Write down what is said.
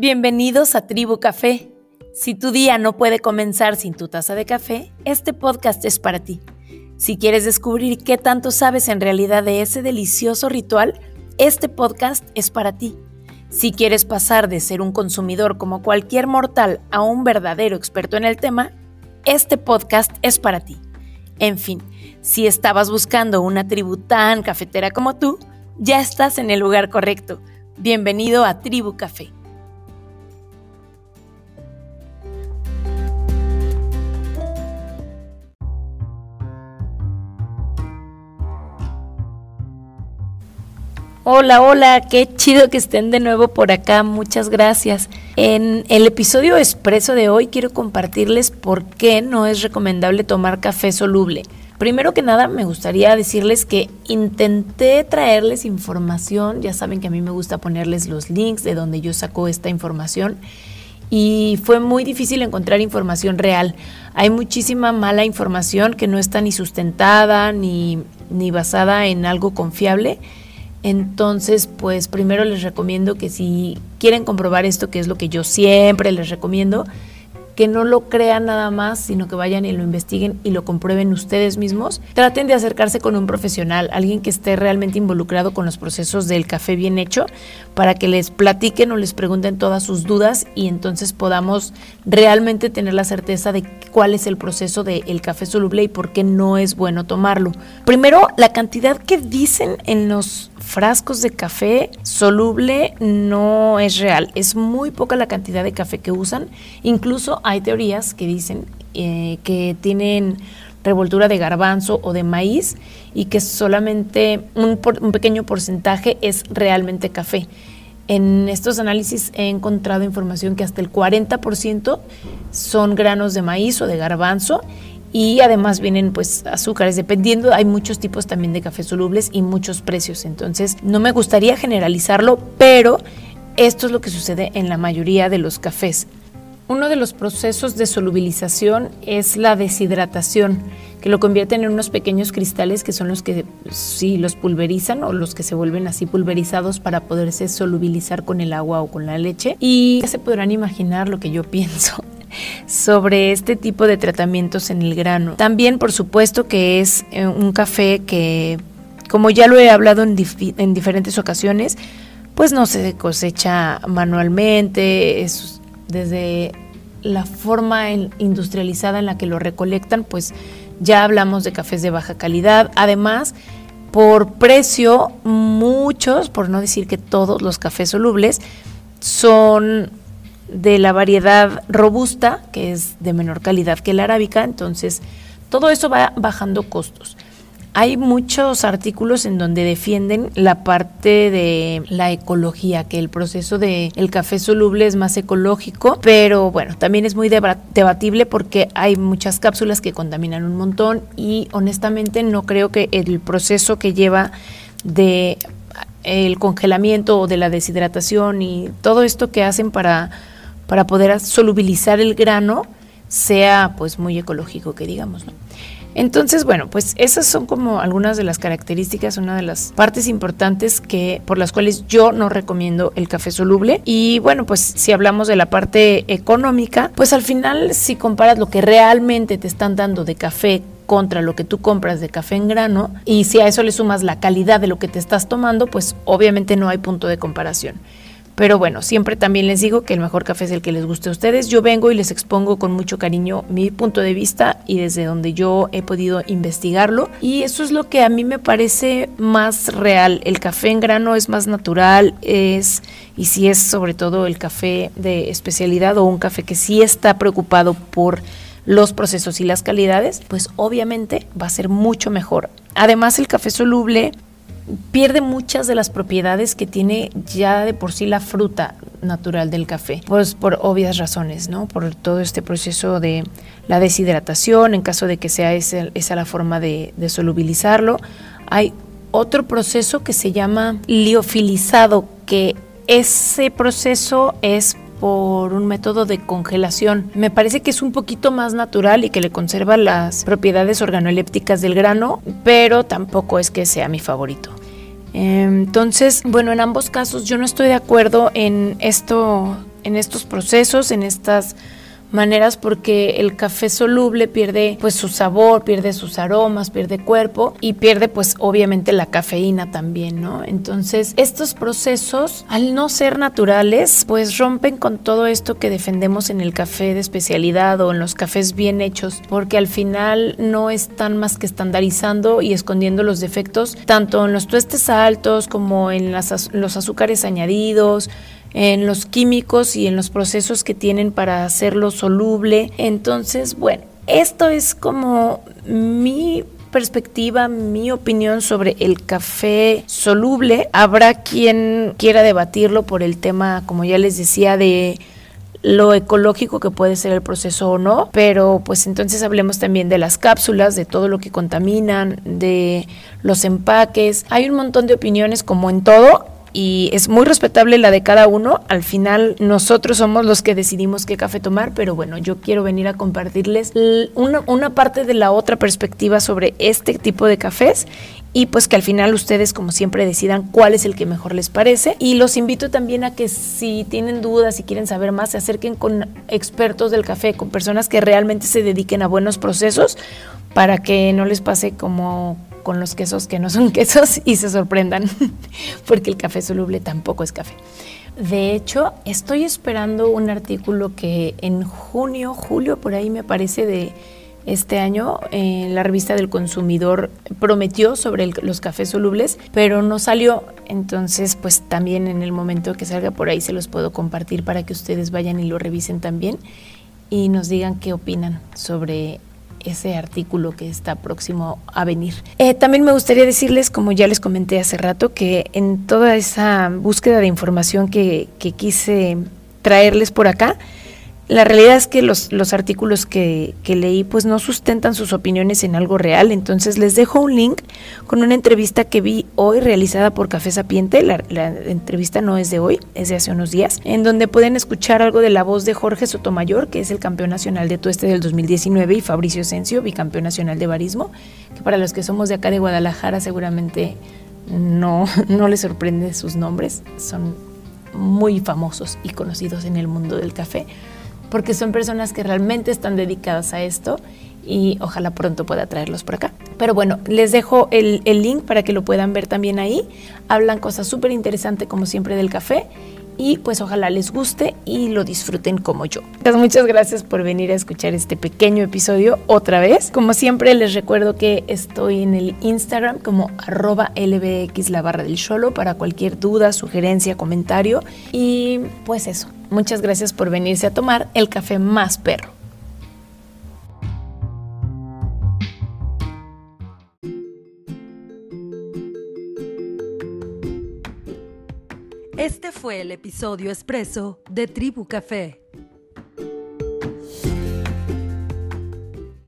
Bienvenidos a Tribu Café. Si tu día no puede comenzar sin tu taza de café, este podcast es para ti. Si quieres descubrir qué tanto sabes en realidad de ese delicioso ritual, este podcast es para ti. Si quieres pasar de ser un consumidor como cualquier mortal a un verdadero experto en el tema, este podcast es para ti. En fin, si estabas buscando una tribu tan cafetera como tú, ya estás en el lugar correcto. Bienvenido a Tribu Café. Hola, hola, qué chido que estén de nuevo por acá, muchas gracias. En el episodio expreso de hoy quiero compartirles por qué no es recomendable tomar café soluble. Primero que nada, me gustaría decirles que intenté traerles información, ya saben que a mí me gusta ponerles los links de donde yo saco esta información y fue muy difícil encontrar información real. Hay muchísima mala información que no está ni sustentada ni, ni basada en algo confiable entonces, pues primero les recomiendo que si quieren comprobar esto, que es lo que yo siempre les recomiendo, que no lo crean nada más, sino que vayan y lo investiguen y lo comprueben ustedes mismos. Traten de acercarse con un profesional, alguien que esté realmente involucrado con los procesos del café bien hecho, para que les platiquen o les pregunten todas sus dudas y entonces podamos realmente tener la certeza de cuál es el proceso del café soluble y por qué no es bueno tomarlo. Primero, la cantidad que dicen en los frascos de café soluble no es real. Es muy poca la cantidad de café que usan. Incluso hay teorías que dicen eh, que tienen revoltura de garbanzo o de maíz y que solamente un, un pequeño porcentaje es realmente café. En estos análisis he encontrado información que hasta el 40% son granos de maíz o de garbanzo y además vienen pues azúcares, dependiendo, hay muchos tipos también de cafés solubles y muchos precios, entonces no me gustaría generalizarlo, pero esto es lo que sucede en la mayoría de los cafés. Uno de los procesos de solubilización es la deshidratación, que lo convierten en unos pequeños cristales que son los que sí los pulverizan o los que se vuelven así pulverizados para poderse solubilizar con el agua o con la leche. Y ya se podrán imaginar lo que yo pienso sobre este tipo de tratamientos en el grano. También, por supuesto, que es eh, un café que, como ya lo he hablado en, en diferentes ocasiones, pues no se cosecha manualmente, es desde la forma industrializada en la que lo recolectan, pues ya hablamos de cafés de baja calidad. Además, por precio, muchos, por no decir que todos los cafés solubles, son de la variedad robusta, que es de menor calidad que la arábica, entonces todo eso va bajando costos. Hay muchos artículos en donde defienden la parte de la ecología, que el proceso del el café soluble es más ecológico, pero bueno, también es muy debatible porque hay muchas cápsulas que contaminan un montón y honestamente no creo que el proceso que lleva de el congelamiento o de la deshidratación y todo esto que hacen para para poder solubilizar el grano sea pues muy ecológico que digamos, Entonces, bueno, pues esas son como algunas de las características, una de las partes importantes que por las cuales yo no recomiendo el café soluble. Y bueno, pues si hablamos de la parte económica, pues al final si comparas lo que realmente te están dando de café contra lo que tú compras de café en grano y si a eso le sumas la calidad de lo que te estás tomando, pues obviamente no hay punto de comparación. Pero bueno, siempre también les digo que el mejor café es el que les guste a ustedes. Yo vengo y les expongo con mucho cariño mi punto de vista y desde donde yo he podido investigarlo. Y eso es lo que a mí me parece más real. El café en grano es más natural, es, y si es sobre todo el café de especialidad o un café que sí está preocupado por los procesos y las calidades, pues obviamente va a ser mucho mejor. Además, el café soluble pierde muchas de las propiedades que tiene ya de por sí la fruta natural del café, pues por obvias razones, ¿no? Por todo este proceso de la deshidratación, en caso de que sea esa, la forma de, de solubilizarlo. Hay otro proceso que se llama liofilizado, que ese proceso es por un método de congelación. Me parece que es un poquito más natural y que le conserva las propiedades organolépticas del grano, pero tampoco es que sea mi favorito. Entonces, bueno, en ambos casos yo no estoy de acuerdo en esto en estos procesos, en estas maneras porque el café soluble pierde pues su sabor, pierde sus aromas, pierde cuerpo y pierde pues obviamente la cafeína también, ¿no? Entonces estos procesos al no ser naturales pues rompen con todo esto que defendemos en el café de especialidad o en los cafés bien hechos porque al final no están más que estandarizando y escondiendo los defectos tanto en los tuestes altos como en las, los azúcares añadidos en los químicos y en los procesos que tienen para hacerlo soluble. Entonces, bueno, esto es como mi perspectiva, mi opinión sobre el café soluble. Habrá quien quiera debatirlo por el tema, como ya les decía, de lo ecológico que puede ser el proceso o no, pero pues entonces hablemos también de las cápsulas, de todo lo que contaminan, de los empaques. Hay un montón de opiniones como en todo y es muy respetable la de cada uno. Al final nosotros somos los que decidimos qué café tomar, pero bueno, yo quiero venir a compartirles una, una parte de la otra perspectiva sobre este tipo de cafés y pues que al final ustedes como siempre decidan cuál es el que mejor les parece y los invito también a que si tienen dudas y quieren saber más se acerquen con expertos del café, con personas que realmente se dediquen a buenos procesos para que no les pase como con los quesos que no son quesos y se sorprendan, porque el café soluble tampoco es café. De hecho, estoy esperando un artículo que en junio, julio, por ahí me parece de este año, en la revista del consumidor prometió sobre los cafés solubles, pero no salió. Entonces, pues también en el momento que salga por ahí se los puedo compartir para que ustedes vayan y lo revisen también y nos digan qué opinan sobre ese artículo que está próximo a venir. Eh, también me gustaría decirles, como ya les comenté hace rato, que en toda esa búsqueda de información que, que quise traerles por acá, la realidad es que los, los artículos que, que, leí pues no sustentan sus opiniones en algo real, entonces les dejo un link con una entrevista que vi hoy realizada por Café Sapiente, la, entrevista no es de hoy, es de hace unos días, en donde pueden escuchar algo de la voz de Jorge Sotomayor, que es el campeón nacional de tueste del 2019, y Fabricio Esencio, bicampeón nacional de barismo, que para los que somos de acá de Guadalajara seguramente no, no les sorprende sus nombres, son muy famosos y conocidos en el mundo del café porque son personas que realmente están dedicadas a esto y ojalá pronto pueda traerlos por acá. Pero bueno, les dejo el, el link para que lo puedan ver también ahí. Hablan cosas súper interesantes como siempre del café y pues ojalá les guste y lo disfruten como yo. Muchas gracias por venir a escuchar este pequeño episodio otra vez. Como siempre les recuerdo que estoy en el Instagram como arroba lbx la barra del cholo para cualquier duda, sugerencia, comentario y pues eso. Muchas gracias por venirse a tomar el café más perro. Este fue el episodio expreso de Tribu Café.